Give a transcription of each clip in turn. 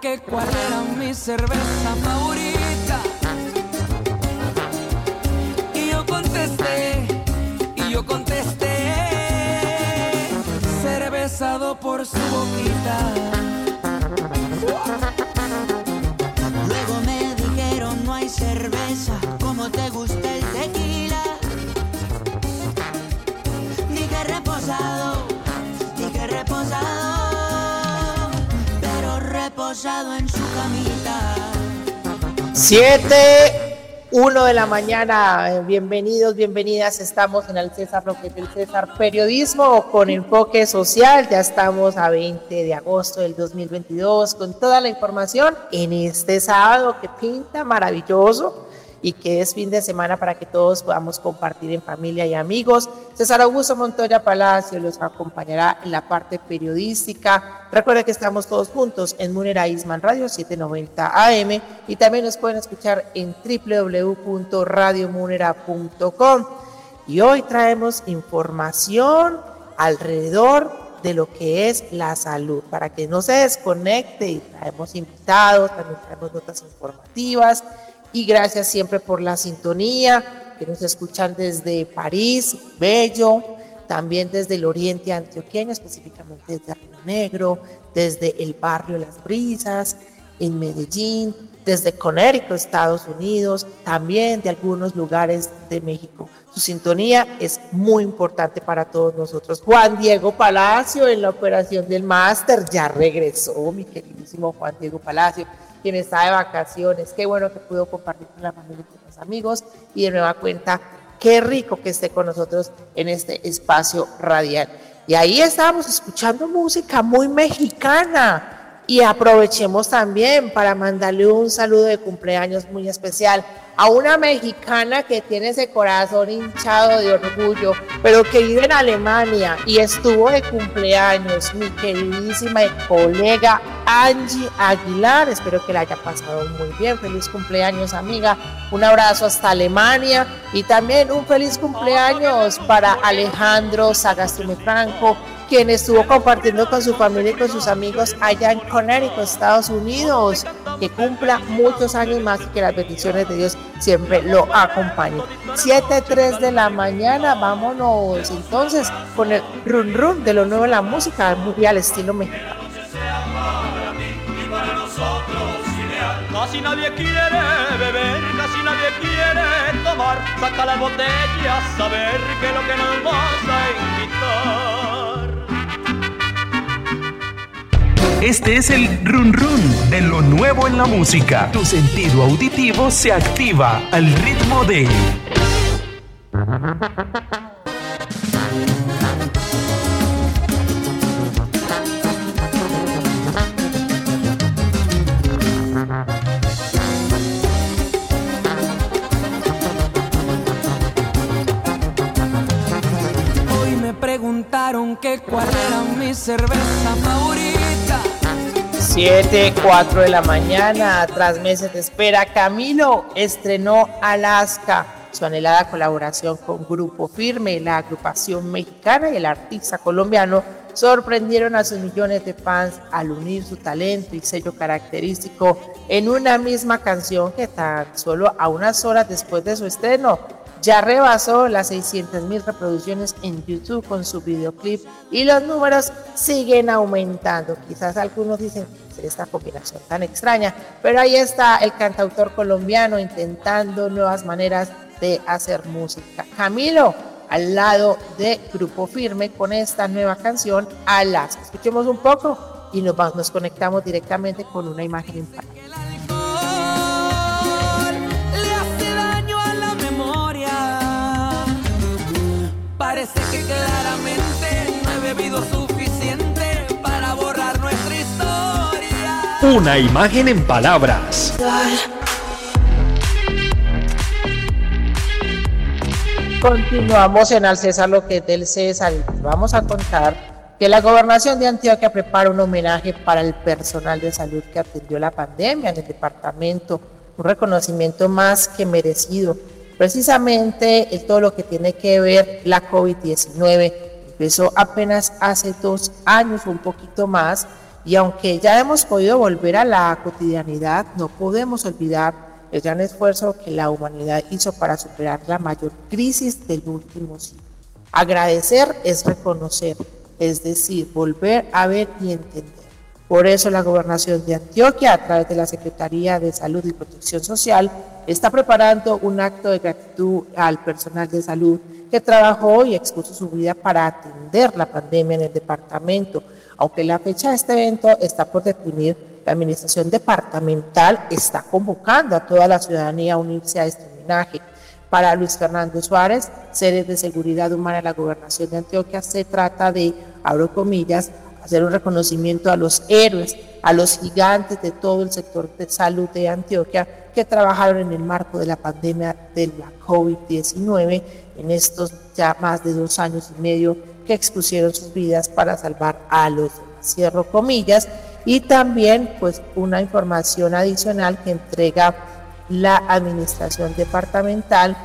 Que cuál era mi cerveza favorita. Y yo contesté, y yo contesté, cervezado por su boquita. Luego me dijeron no hay cerveza como te gusta 7, 1 de la mañana. Eh, Bienvenidos, bienvenidas. Estamos en el César, lo que César Periodismo con enfoque social. Ya estamos a 20 de agosto del 2022 con toda la información en este sábado que pinta maravilloso y que es fin de semana para que todos podamos compartir en familia y amigos. César Augusto Montoya Palacio los acompañará en la parte periodística. Recuerden que estamos todos juntos en Munera Isman Radio 790 AM y también nos pueden escuchar en www.radiomunera.com. Y hoy traemos información alrededor de lo que es la salud, para que no se desconecte y traemos invitados, también traemos notas informativas y gracias siempre por la sintonía, que nos escuchan desde París, Bello, también desde el oriente antioqueño, específicamente desde Río Negro, desde el barrio Las Brisas, en Medellín, desde Connecticut, Estados Unidos, también de algunos lugares de México. Su sintonía es muy importante para todos nosotros. Juan Diego Palacio en la operación del máster ya regresó, mi queridísimo Juan Diego Palacio quien está de vacaciones. Qué bueno que pudo compartir con la familia y con los amigos y de nueva cuenta, qué rico que esté con nosotros en este espacio radial. Y ahí estábamos escuchando música muy mexicana y aprovechemos también para mandarle un saludo de cumpleaños muy especial a una mexicana que tiene ese corazón hinchado de orgullo, pero que vive en Alemania y estuvo de cumpleaños, mi queridísima colega Angie Aguilar. Espero que la haya pasado muy bien. Feliz cumpleaños, amiga. Un abrazo hasta Alemania y también un feliz cumpleaños para Alejandro Sagastume Franco, quien estuvo compartiendo con su familia y con sus amigos allá en Connecticut, Estados Unidos. Que cumpla muchos años más y que las bendiciones de Dios siempre lo acompañen. 7.3 de la mañana, vámonos entonces con el run run de lo nuevo en la música, muy al estilo mexicano. Casi nadie quiere beber, casi nadie quiere tomar. Saca las botellas a ver qué es lo que nos vas a invitar. Este es el run run de lo nuevo en la música. Tu sentido auditivo se activa al ritmo de Hoy me preguntaron que cuál era mi cerveza. 7, 4 de la mañana, tras meses de espera, Camilo estrenó Alaska, su anhelada colaboración con Grupo Firme, la agrupación mexicana y el artista colombiano sorprendieron a sus millones de fans al unir su talento y sello característico en una misma canción que tan solo a unas horas después de su estreno ya rebasó las 600 mil reproducciones en YouTube con su videoclip y los números siguen aumentando. Quizás algunos dicen que esta combinación tan extraña, pero ahí está el cantautor colombiano intentando nuevas maneras de hacer música. Camilo, al lado de Grupo Firme con esta nueva canción, Alas. Escuchemos un poco y nos, nos conectamos directamente con una imagen en Parece que claramente no he bebido suficiente para borrar nuestra historia. Una imagen en palabras. Continuamos en Al César lo que es del César y vamos a contar que la gobernación de Antioquia prepara un homenaje para el personal de salud que atendió la pandemia en el departamento, un reconocimiento más que merecido. Precisamente el, todo lo que tiene que ver la COVID-19 empezó apenas hace dos años un poquito más y aunque ya hemos podido volver a la cotidianidad, no podemos olvidar el gran esfuerzo que la humanidad hizo para superar la mayor crisis del último siglo. Agradecer es reconocer, es decir, volver a ver y entender. Por eso la gobernación de Antioquia, a través de la Secretaría de Salud y Protección Social, está preparando un acto de gratitud al personal de salud que trabajó y expuso su vida para atender la pandemia en el departamento. Aunque la fecha de este evento está por definir, la administración departamental está convocando a toda la ciudadanía a unirse a este homenaje. Para Luis Fernando Suárez, seres de seguridad humana de la gobernación de Antioquia, se trata de, abro comillas, hacer un reconocimiento a los héroes, a los gigantes de todo el sector de salud de Antioquia que trabajaron en el marco de la pandemia de la COVID-19 en estos ya más de dos años y medio que expusieron sus vidas para salvar a los. Cierro comillas y también pues una información adicional que entrega la administración departamental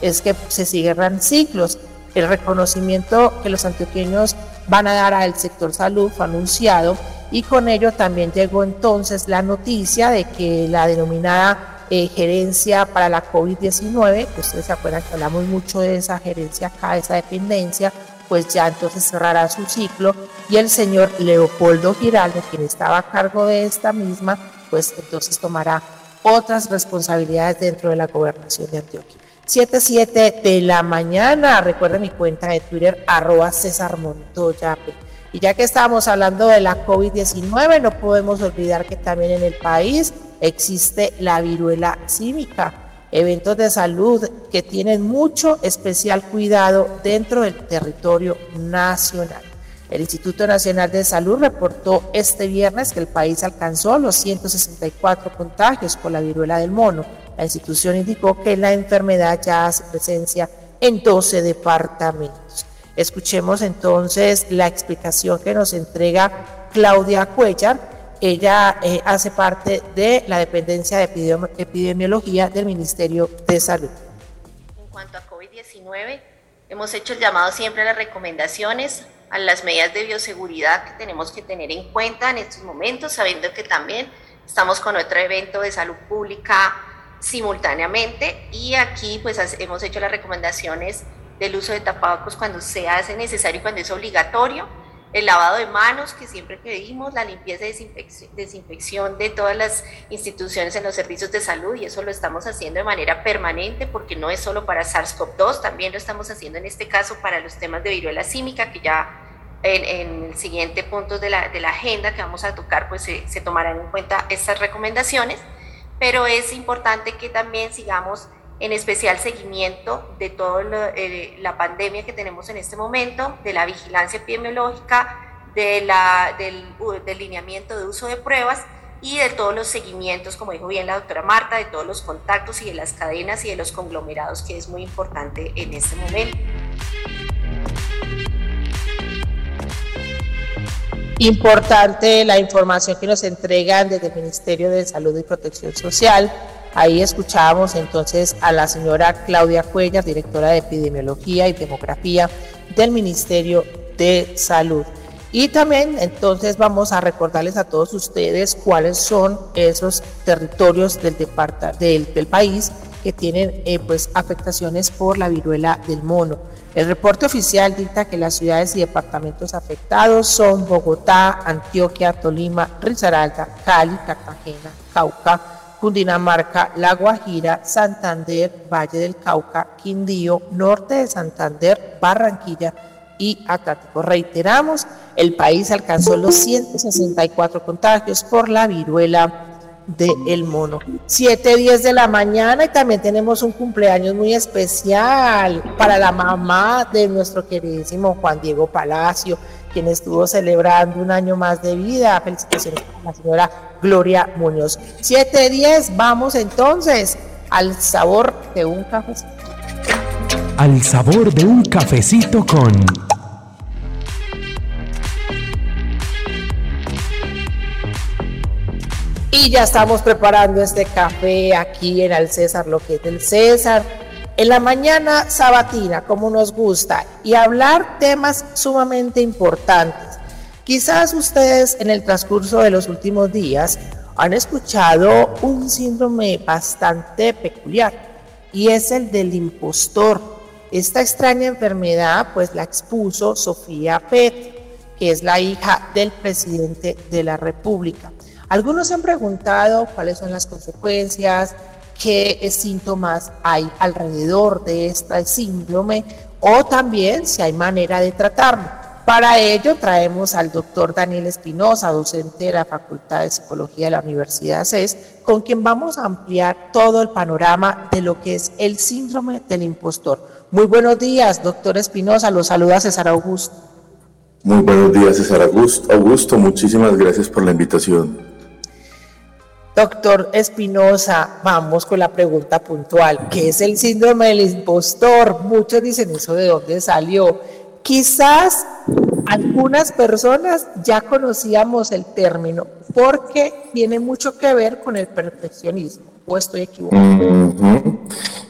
es que se cierran ciclos. El reconocimiento que los antioqueños van a dar al sector salud fue anunciado y con ello también llegó entonces la noticia de que la denominada eh, gerencia para la COVID-19, que ustedes se acuerdan que hablamos mucho de esa gerencia acá, esa dependencia, pues ya entonces cerrará su ciclo y el señor Leopoldo Giraldo, quien estaba a cargo de esta misma, pues entonces tomará otras responsabilidades dentro de la gobernación de Antioquia. 7.7 de la mañana, recuerden mi cuenta de Twitter, arroba César Montoya. Y ya que estamos hablando de la COVID-19, no podemos olvidar que también en el país existe la viruela cívica eventos de salud que tienen mucho especial cuidado dentro del territorio nacional. El Instituto Nacional de Salud reportó este viernes que el país alcanzó los 164 contagios por la viruela del mono. La institución indicó que la enfermedad ya hace presencia en 12 departamentos. Escuchemos entonces la explicación que nos entrega Claudia Cuellar, ella eh, hace parte de la dependencia de epidemiología del Ministerio de Salud. En cuanto a COVID-19, hemos hecho el llamado siempre a las recomendaciones, a las medidas de bioseguridad que tenemos que tener en cuenta en estos momentos, sabiendo que también estamos con otro evento de salud pública simultáneamente. Y aquí pues hemos hecho las recomendaciones del uso de tapabocos cuando se hace necesario y cuando es obligatorio. El lavado de manos que siempre pedimos, la limpieza y desinfección, de todas las instituciones en los servicios de salud y eso lo estamos haciendo de manera permanente porque no es solo para SARS-CoV-2, también lo estamos haciendo en este caso para los temas de viruela símica que ya en, el siguiente punto de la, agenda que vamos a tocar pues se, se tomarán en cuenta estas recomendaciones, pero es importante que también sigamos en especial seguimiento de toda eh, la pandemia que tenemos en este momento, de la vigilancia epidemiológica, de la, del delineamiento de uso de pruebas y de todos los seguimientos, como dijo bien la doctora Marta, de todos los contactos y de las cadenas y de los conglomerados, que es muy importante en este momento. Importante la información que nos entregan desde el Ministerio de Salud y Protección Social Ahí escuchábamos entonces a la señora Claudia Cuellar, directora de Epidemiología y Demografía del Ministerio de Salud. Y también entonces vamos a recordarles a todos ustedes cuáles son esos territorios del, del, del país que tienen eh, pues afectaciones por la viruela del mono. El reporte oficial dicta que las ciudades y departamentos afectados son Bogotá, Antioquia, Tolima, Risaralda, Cali, Cartagena, Cauca, Cundinamarca, La Guajira, Santander, Valle del Cauca, Quindío, Norte de Santander, Barranquilla y Atlántico. Reiteramos, el país alcanzó los 164 contagios por la viruela de El Mono. 7, 10 de la mañana y también tenemos un cumpleaños muy especial para la mamá de nuestro queridísimo Juan Diego Palacio, quien estuvo celebrando un año más de vida. Felicitaciones a la señora Gloria Muñoz. 7, 10, vamos entonces al sabor de un cafecito. Al sabor de un cafecito con... Y ya estamos preparando este café aquí en el César, lo que es del César. En la mañana sabatina, como nos gusta, y hablar temas sumamente importantes. Quizás ustedes en el transcurso de los últimos días han escuchado un síndrome bastante peculiar y es el del impostor. Esta extraña enfermedad pues la expuso Sofía Pet, que es la hija del presidente de la República. Algunos se han preguntado cuáles son las consecuencias, qué síntomas hay alrededor de este síndrome o también si hay manera de tratarlo. Para ello traemos al doctor Daniel Espinosa, docente de la Facultad de Psicología de la Universidad CES, con quien vamos a ampliar todo el panorama de lo que es el síndrome del impostor. Muy buenos días, doctor Espinosa, los saluda César Augusto. Muy buenos días, César Augusto. Augusto, muchísimas gracias por la invitación. Doctor Espinosa, vamos con la pregunta puntual. ¿Qué es el síndrome del impostor? Muchos dicen eso de dónde salió. Quizás algunas personas ya conocíamos el término porque tiene mucho que ver con el perfeccionismo. ¿O estoy equivocado?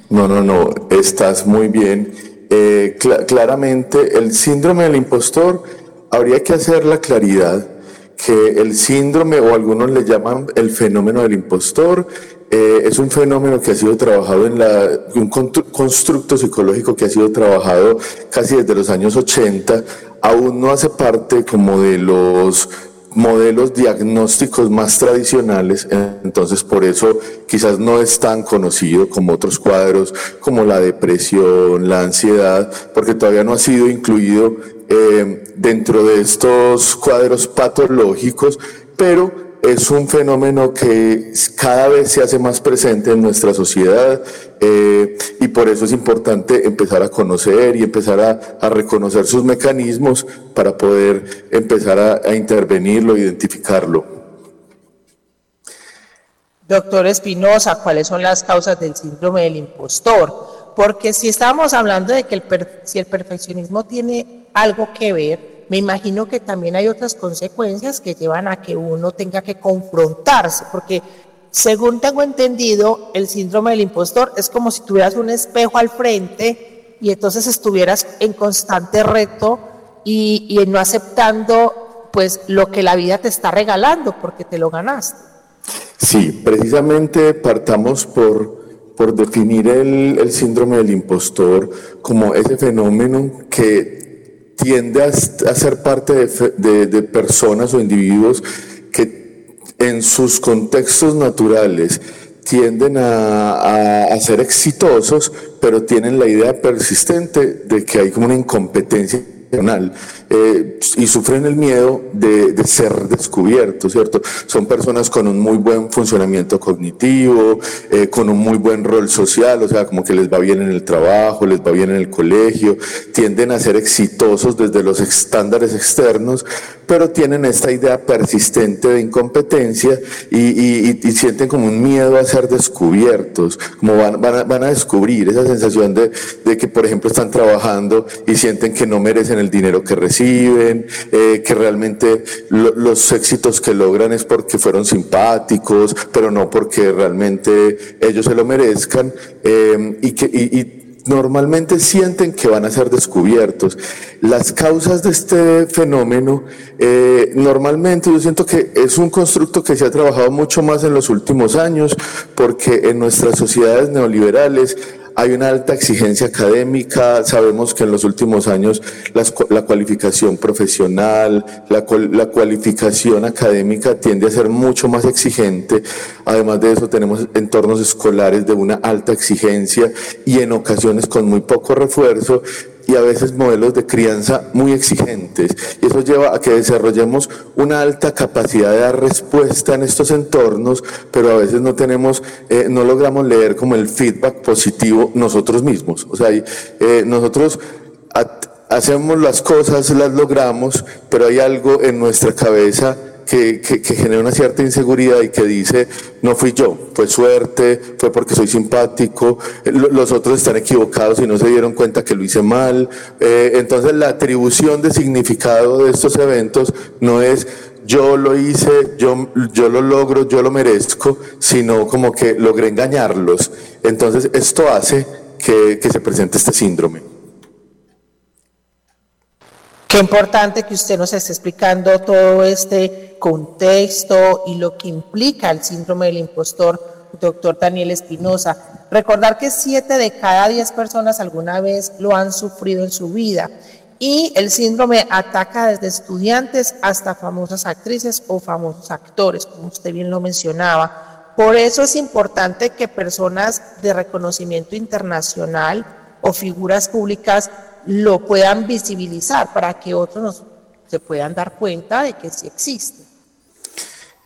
No, no, no, estás muy bien. Eh, claramente, el síndrome del impostor habría que hacer la claridad que el síndrome o algunos le llaman el fenómeno del impostor eh, es un fenómeno que ha sido trabajado en la, un constructo psicológico que ha sido trabajado casi desde los años 80, aún no hace parte como de los modelos diagnósticos más tradicionales, entonces por eso quizás no es tan conocido como otros cuadros como la depresión, la ansiedad, porque todavía no ha sido incluido eh, dentro de estos cuadros patológicos, pero es un fenómeno que cada vez se hace más presente en nuestra sociedad eh, y por eso es importante empezar a conocer y empezar a, reconocer sus mecanismos para poder empezar a, a intervenirlo, identificarlo. Doctor Espinosa, ¿cuáles son las causas del síndrome del impostor? Porque si estamos hablando de que el si el perfeccionismo tiene algo que ver, me imagino que también hay otras consecuencias que llevan a que uno tenga que confrontarse, porque según tengo entendido, el síndrome del impostor es como si tuvieras un espejo al frente y entonces estuvieras en constante reto y, y no aceptando pues lo que la vida te está regalando porque te lo ganaste. Sí, precisamente partamos por, por definir el, el síndrome del impostor como ese fenómeno que tiende a, ser parte de, personas o individuos que en sus contextos naturales tienden a, ser exitosos, pero tienen la idea persistente de que hay como una incompetencia eh, y sufren el miedo de, ser descubiertos, ¿cierto? Son personas con un muy buen funcionamiento cognitivo, eh, con un muy buen rol social, o sea, como que les va bien en el trabajo, les va bien en el colegio, tienden a ser exitosos desde los estándares externos, pero tienen esta idea persistente de incompetencia y, sienten como un miedo a ser descubiertos, como van, van, a, descubrir esa sensación de, de que, por ejemplo, están trabajando y sienten que no merecen el dinero que reciben, eh, que realmente los éxitos que logran es porque fueron simpáticos, pero no porque realmente ellos se lo merezcan, eh, y que y, normalmente sienten que van a ser descubiertos. Las causas de este fenómeno, eh, normalmente yo siento que es un constructo que se ha trabajado mucho más en los últimos años, porque en nuestras sociedades neoliberales hay una alta exigencia académica, sabemos que en los últimos años la cualificación profesional, la, cualificación académica tiende a ser mucho más exigente, además de eso tenemos entornos escolares de una alta exigencia y en ocasiones con muy poco refuerzo y a veces modelos de crianza muy exigentes. Y eso lleva a que desarrollemos una alta capacidad de dar respuesta en estos entornos, pero a veces no tenemos, eh, no logramos leer como el feedback positivo nosotros mismos. O sea, eh, nosotros hacemos las cosas, las logramos, pero hay algo en nuestra cabeza que, genera una cierta inseguridad y que dice, no fui yo, fue suerte, fue porque soy simpático, los otros están equivocados y no se dieron cuenta que lo hice mal. Eh, entonces la atribución de significado de estos eventos no es yo lo hice, yo, yo lo logro, yo lo merezco, sino como que logré engañarlos. Entonces esto hace que se presente este síndrome. Qué importante que usted nos esté explicando todo este contexto y lo que implica el síndrome del impostor, doctor Daniel Espinosa. Recordar que siete de cada diez personas alguna vez lo han sufrido en su vida y el síndrome ataca desde estudiantes hasta famosas actrices o famosos actores, como usted bien lo mencionaba. Por eso es importante que personas de reconocimiento internacional o figuras públicas lo puedan visibilizar para que otros se puedan dar cuenta de que sí existe.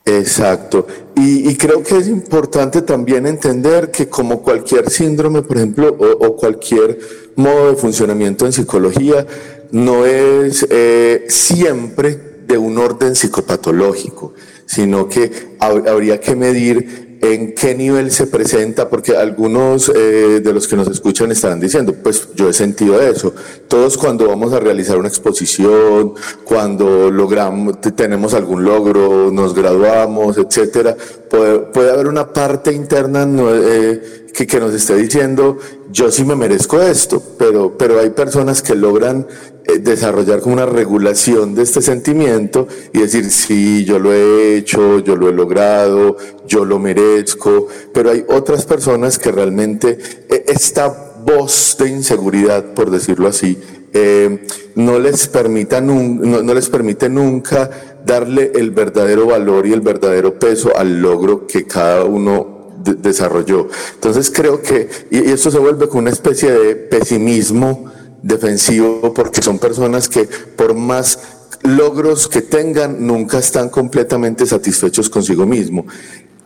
Exacto. Y, creo que es importante también entender que como cualquier síndrome, por ejemplo, o, cualquier modo de funcionamiento en psicología, no es eh, siempre de un orden psicopatológico, sino que habría que medir en qué nivel se presenta, porque algunos eh, de los que nos escuchan estarán diciendo, pues yo he sentido eso. Todos cuando vamos a realizar una exposición, cuando logramos, tenemos algún logro, nos graduamos, etcétera, puede, haber una parte interna eh, que, que, nos esté diciendo, yo sí me merezco esto, pero, pero hay personas que logran eh, desarrollar como una regulación de este sentimiento y decir, sí, yo lo he hecho, yo lo he logrado, yo lo merezco, pero hay otras personas que realmente eh, esta voz de inseguridad, por decirlo así, eh, no, les permita no, les permite nunca darle el verdadero valor y el verdadero peso al logro que cada uno desarrolló. Entonces creo que, y, esto se vuelve con una especie de pesimismo defensivo, porque son personas que por más logros que tengan, nunca están completamente satisfechos consigo mismo.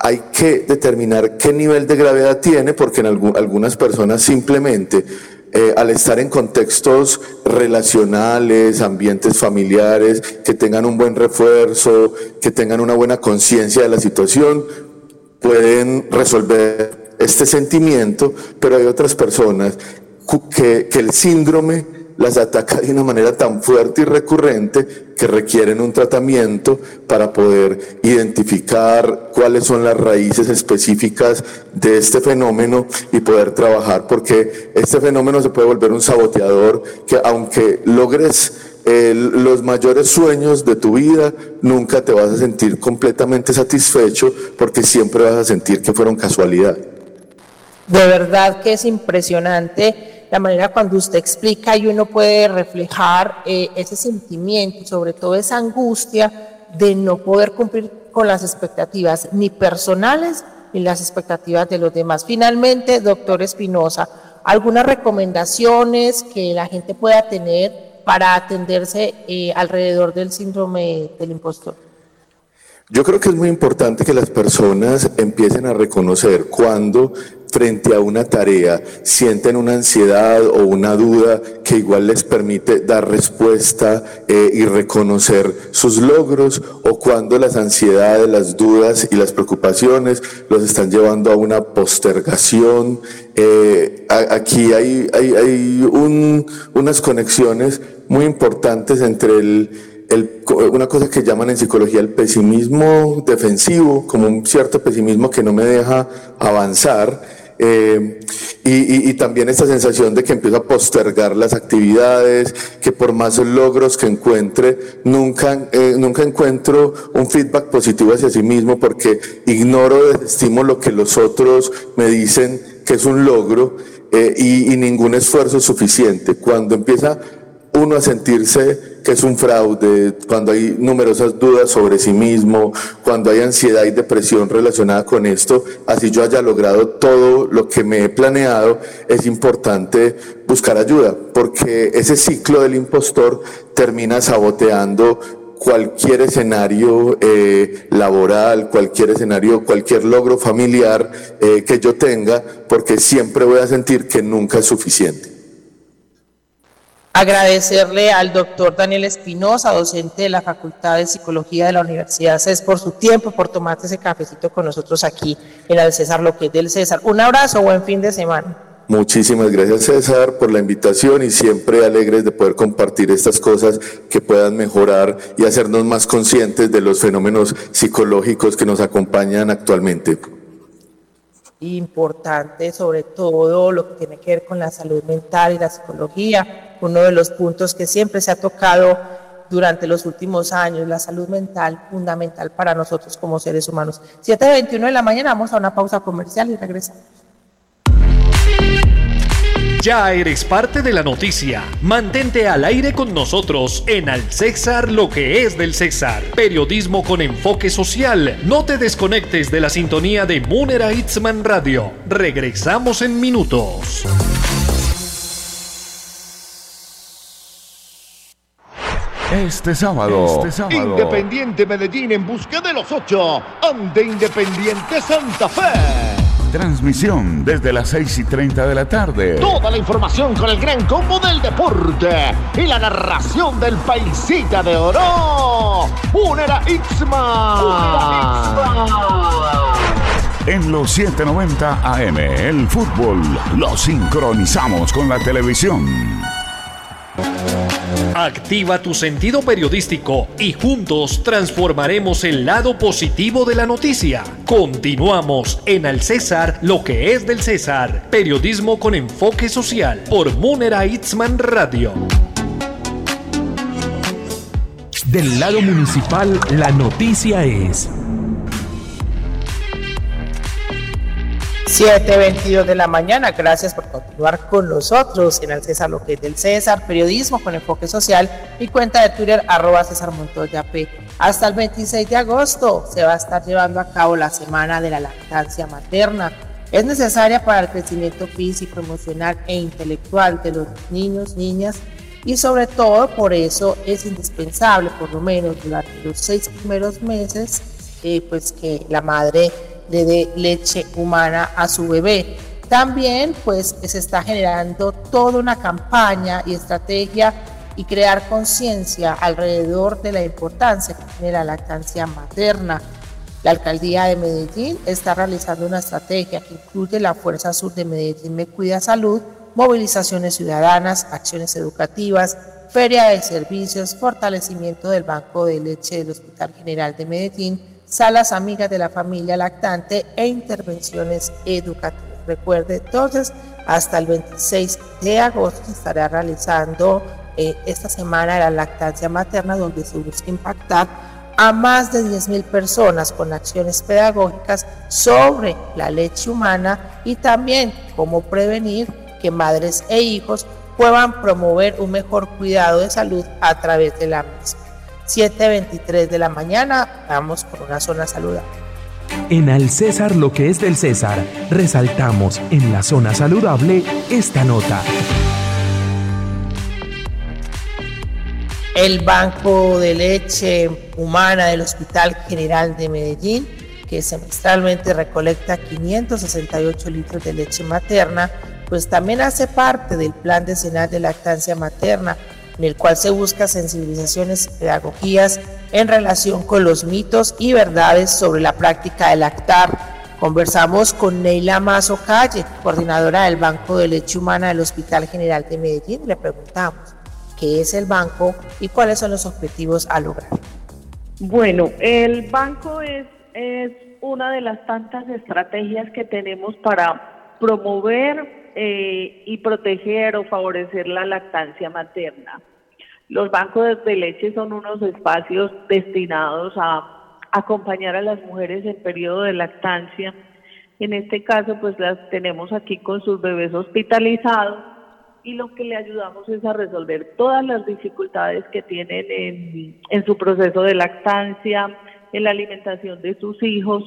Hay que determinar qué nivel de gravedad tiene, porque en algunas personas simplemente eh, al estar en contextos relacionales, ambientes familiares, que tengan un buen refuerzo, que tengan una buena conciencia de la situación, pueden resolver este sentimiento, pero hay otras personas que, el síndrome las ataca de una manera tan fuerte y recurrente que requieren un tratamiento para poder identificar cuáles son las raíces específicas de este fenómeno y poder trabajar, porque este fenómeno se puede volver un saboteador que aunque logres los mayores sueños de tu vida, nunca te vas a sentir completamente satisfecho porque siempre vas a sentir que fueron casualidad. De verdad que es impresionante la manera cuando usted explica y uno puede reflejar eh, ese sentimiento, sobre todo esa angustia de no poder cumplir con las expectativas ni personales ni las expectativas de los demás. Finalmente, doctor Espinosa, algunas recomendaciones que la gente pueda tener para atenderse eh, alrededor del síndrome del impostor? Yo creo que es muy importante que las personas empiecen a reconocer cuando frente a una tarea sienten una ansiedad o una duda que igual les permite dar respuesta eh, y reconocer sus logros o cuando las ansiedades, las dudas y las preocupaciones los están llevando a una postergación. Eh, aquí hay, hay, hay un, unas conexiones muy importantes entre el una cosa que llaman en psicología el pesimismo defensivo, como un cierto pesimismo que no me deja avanzar, Eh, y, también esta sensación de que empiezo a postergar las actividades, que por más logros que encuentre, nunca, eh, nunca encuentro un feedback positivo hacia sí mismo porque ignoro, desestimo lo que los otros me dicen que es un logro eh, y, y ningún esfuerzo es suficiente. Cuando empieza uno a sentirse que es un fraude, cuando hay numerosas dudas sobre sí mismo, cuando hay ansiedad y depresión relacionada con esto, así yo haya logrado todo lo que me he planeado, es importante buscar ayuda, porque ese ciclo del impostor termina saboteando cualquier escenario eh, laboral, cualquier escenario, cualquier logro familiar eh, que yo tenga, porque siempre voy a sentir que nunca es suficiente. Agradecerle al doctor Daniel Espinosa, docente de la Facultad de Psicología de la Universidad CES, por su tiempo, por tomarse ese cafecito con nosotros aquí en el César, lo que es del César. Un abrazo, buen fin de semana. Muchísimas gracias César por la invitación y siempre alegres de poder compartir estas cosas que puedan mejorar y hacernos más conscientes de los fenómenos psicológicos que nos acompañan actualmente importante, sobre todo lo que tiene que ver con la salud mental y la psicología, uno de los puntos que siempre se ha tocado durante los últimos años, la salud mental fundamental para nosotros como seres humanos. 7.21 de la mañana, vamos a una pausa comercial y regresamos. Ya eres parte de la noticia. Mantente al aire con nosotros en Al César lo que es del César. Periodismo con enfoque social. No te desconectes de la sintonía de Munera Itzman Radio. Regresamos en minutos. Este sábado, este sábado, Independiente Medellín en busca de los ocho ante Independiente Santa Fe. Transmisión desde las 6 y 30 de la tarde. Toda la información con el gran combo del deporte y la narración del paisita de oro. Unera Ixma. En los 790 AM, el fútbol lo sincronizamos con la televisión. Activa tu sentido periodístico y juntos transformaremos el lado positivo de la noticia. Continuamos en Al César, lo que es del César. Periodismo con enfoque social por Munera Itzman Radio. Del lado municipal, la noticia es... 7.22 de la mañana. Gracias por continuar con nosotros en el César Lo que es del César, periodismo con enfoque social y cuenta de Twitter arroba César Montoya P. Hasta el 26 de agosto se va a estar llevando a cabo la Semana de la Lactancia Materna. Es necesaria para el crecimiento físico, emocional e intelectual de los niños, niñas y sobre todo por eso es indispensable, por lo menos durante los seis primeros meses, eh, pues que la madre le dé leche humana a su bebé. También pues se está generando toda una campaña y estrategia y crear conciencia alrededor de la importancia que tiene la lactancia materna. La alcaldía de Medellín está realizando una estrategia que incluye la Fuerza Sur de Medellín Me Cuida Salud, movilizaciones ciudadanas, acciones educativas, feria de servicios, fortalecimiento del Banco de Leche del Hospital General de Medellín, salas amigas de la familia lactante e intervenciones educativas. Recuerde entonces, hasta el 26 de agosto se estará realizando eh, esta semana la lactancia materna donde se busca impactar a más de 10.000 personas con acciones pedagógicas sobre la leche humana y también cómo prevenir que madres e hijos puedan promover un mejor cuidado de salud a través de la misma. 7.23 de la mañana. Vamos por una zona saludable. En Al César lo que es del César, resaltamos en la zona saludable esta nota. El Banco de Leche Humana del Hospital General de Medellín, que semestralmente recolecta 568 litros de leche materna, pues también hace parte del Plan Decenal de Lactancia Materna en el cual se busca sensibilizaciones pedagogías en relación con los mitos y verdades sobre la práctica de lactar. Conversamos con Neila Mazo Calle, coordinadora del Banco de Leche Humana del Hospital General de Medellín. Le preguntamos qué es el banco y cuáles son los objetivos a lograr. Bueno, el banco es, es una de las tantas estrategias que tenemos para promover eh, y proteger o favorecer la lactancia materna. Los bancos de leche son unos espacios destinados a acompañar a las mujeres en periodo de lactancia. En este caso, pues las tenemos aquí con sus bebés hospitalizados y lo que le ayudamos es a resolver todas las dificultades que tienen en, en su proceso de lactancia, en la alimentación de sus hijos,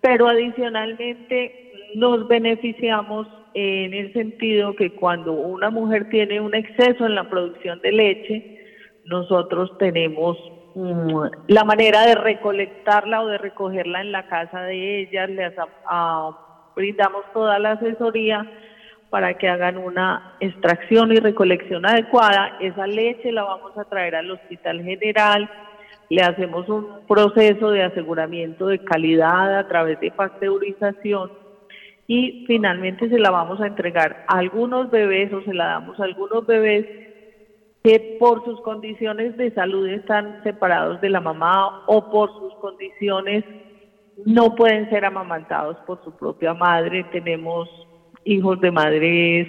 pero adicionalmente nos beneficiamos en el sentido que cuando una mujer tiene un exceso en la producción de leche, nosotros tenemos mm, la manera de recolectarla o de recogerla en la casa de ella, les brindamos toda la asesoría para que hagan una extracción y recolección adecuada. Esa leche la vamos a traer al Hospital General, le hacemos un proceso de aseguramiento de calidad a través de pasteurización y finalmente se la vamos a entregar a algunos bebés o se la damos a algunos bebés que por sus condiciones de salud están separados de la mamá o por sus condiciones no pueden ser amamantados por su propia madre. Tenemos hijos de madres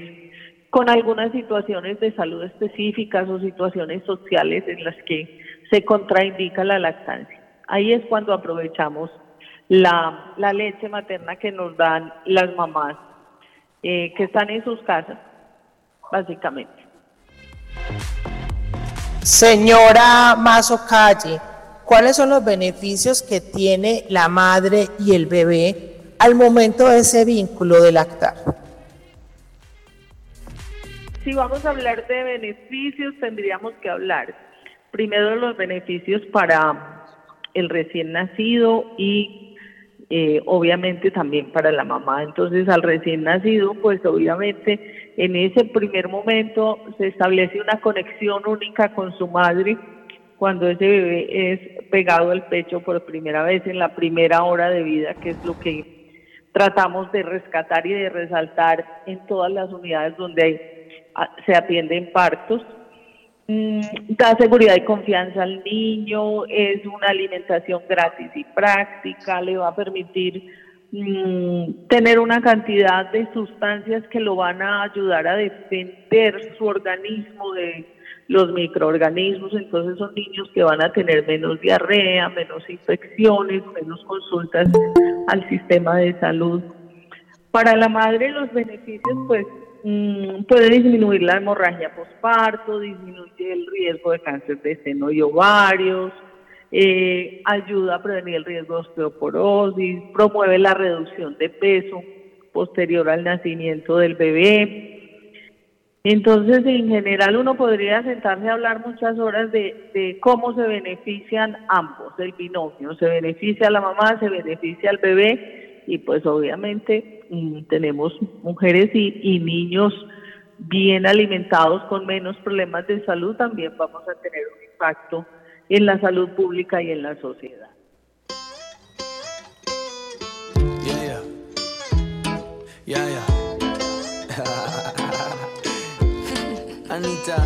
con algunas situaciones de salud específicas o situaciones sociales en las que se contraindica la lactancia. Ahí es cuando aprovechamos la, leche materna que nos dan las mamás eh, que están en sus casas, básicamente. Señora Mazo Calle, ¿cuáles son los beneficios que tiene la madre y el bebé al momento de ese vínculo de lactar? si vamos a hablar de beneficios, tendríamos que hablar primero de los beneficios para el recién nacido y eh, obviamente también para la mamá. Entonces al recién nacido, pues obviamente en ese primer momento se establece una conexión única con su madre cuando ese bebé es pegado al pecho por primera vez en la primera hora de vida, que es lo que tratamos de rescatar y de resaltar en todas las unidades donde hay se atienden partos. Mm, da seguridad y confianza al niño, es una alimentación gratis y práctica, le va a permitir mm, tener una cantidad de sustancias que lo van a ayudar a defender su organismo de los microorganismos, entonces son niños que van a tener menos diarrea, menos infecciones, menos consultas al sistema de salud. Para la madre los beneficios pues Mm, puede disminuir la hemorragia posparto, disminuye el riesgo de cáncer de seno y ovarios, eh, ayuda a prevenir el riesgo de osteoporosis, promueve la reducción de peso posterior al nacimiento del bebé. Entonces, en general, uno podría sentarse a hablar muchas horas de, de cómo se benefician ambos, el binomio. Se beneficia a la mamá, se beneficia al bebé y pues obviamente tenemos mujeres y, niños bien alimentados con menos problemas de salud, también vamos a tener un impacto en la salud pública y en la sociedad. Anita,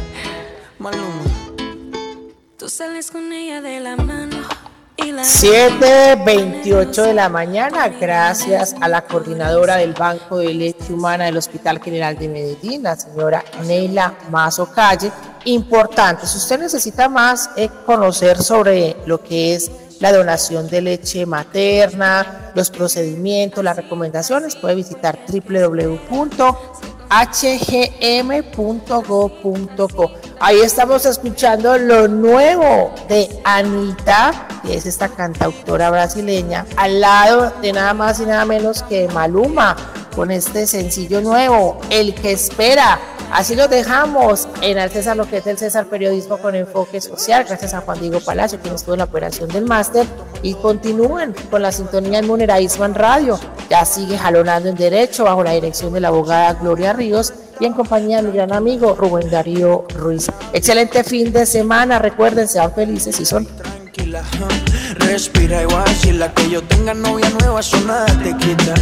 Tú sales con ella de la mano 7.28 de la mañana, gracias a la coordinadora del Banco de Leche Humana del Hospital General de Medellín, la señora Neila Mazo Calle. Importante, si usted necesita más eh, conocer sobre lo que es la donación de leche materna, los procedimientos, las recomendaciones, puede visitar www.hgm.go.co. Ahí estamos escuchando lo nuevo de Anita, que es esta cantautora brasileña, al lado de nada más y nada menos que Maluma, con este sencillo nuevo, El que espera. Así lo dejamos en Al César, lo que es el César Periodismo con enfoque social. Gracias a Juan Diego Palacio, quien estuvo en la operación del máster. Y continúen con la sintonía en Munera Isman Radio. Ya sigue jalonando en derecho bajo la dirección de la abogada Gloria Ríos y en compañía de mi gran amigo Rubén Darío Ruiz. Excelente fin de semana, recuerden, sean felices y son. Tranquila, respira igual, si la que yo tenga novia nueva, eso te quita.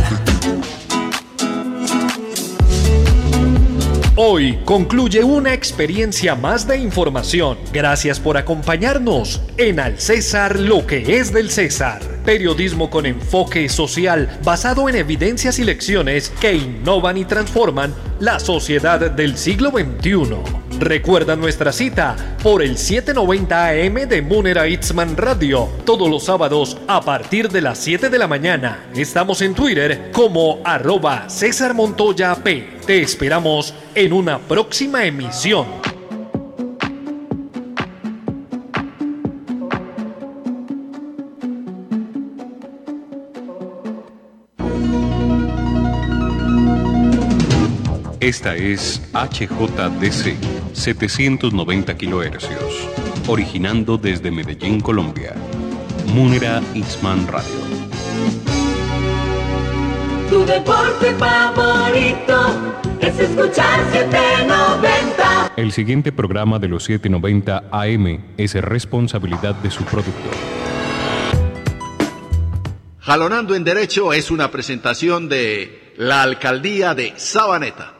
Hoy concluye una experiencia más de información. Gracias por acompañarnos en Al César lo que es del César. Periodismo con enfoque social basado en evidencias y lecciones que innovan y transforman la sociedad del siglo XXI. Recuerda nuestra cita por el 790 AM de Munera Itzman Radio, todos los sábados a partir de las 7 de la mañana. Estamos en Twitter como arroba César Montoya P. Te esperamos en una próxima emisión. Esta es HJDC 790 kHz, originando desde Medellín, Colombia. Munera Itzman Radio. Tu deporte favorito es escuchar 790. El siguiente programa de los 790 AM es responsabilidad de su productor. Jalonando en Derecho es una presentación de la Alcaldía de Sabaneta.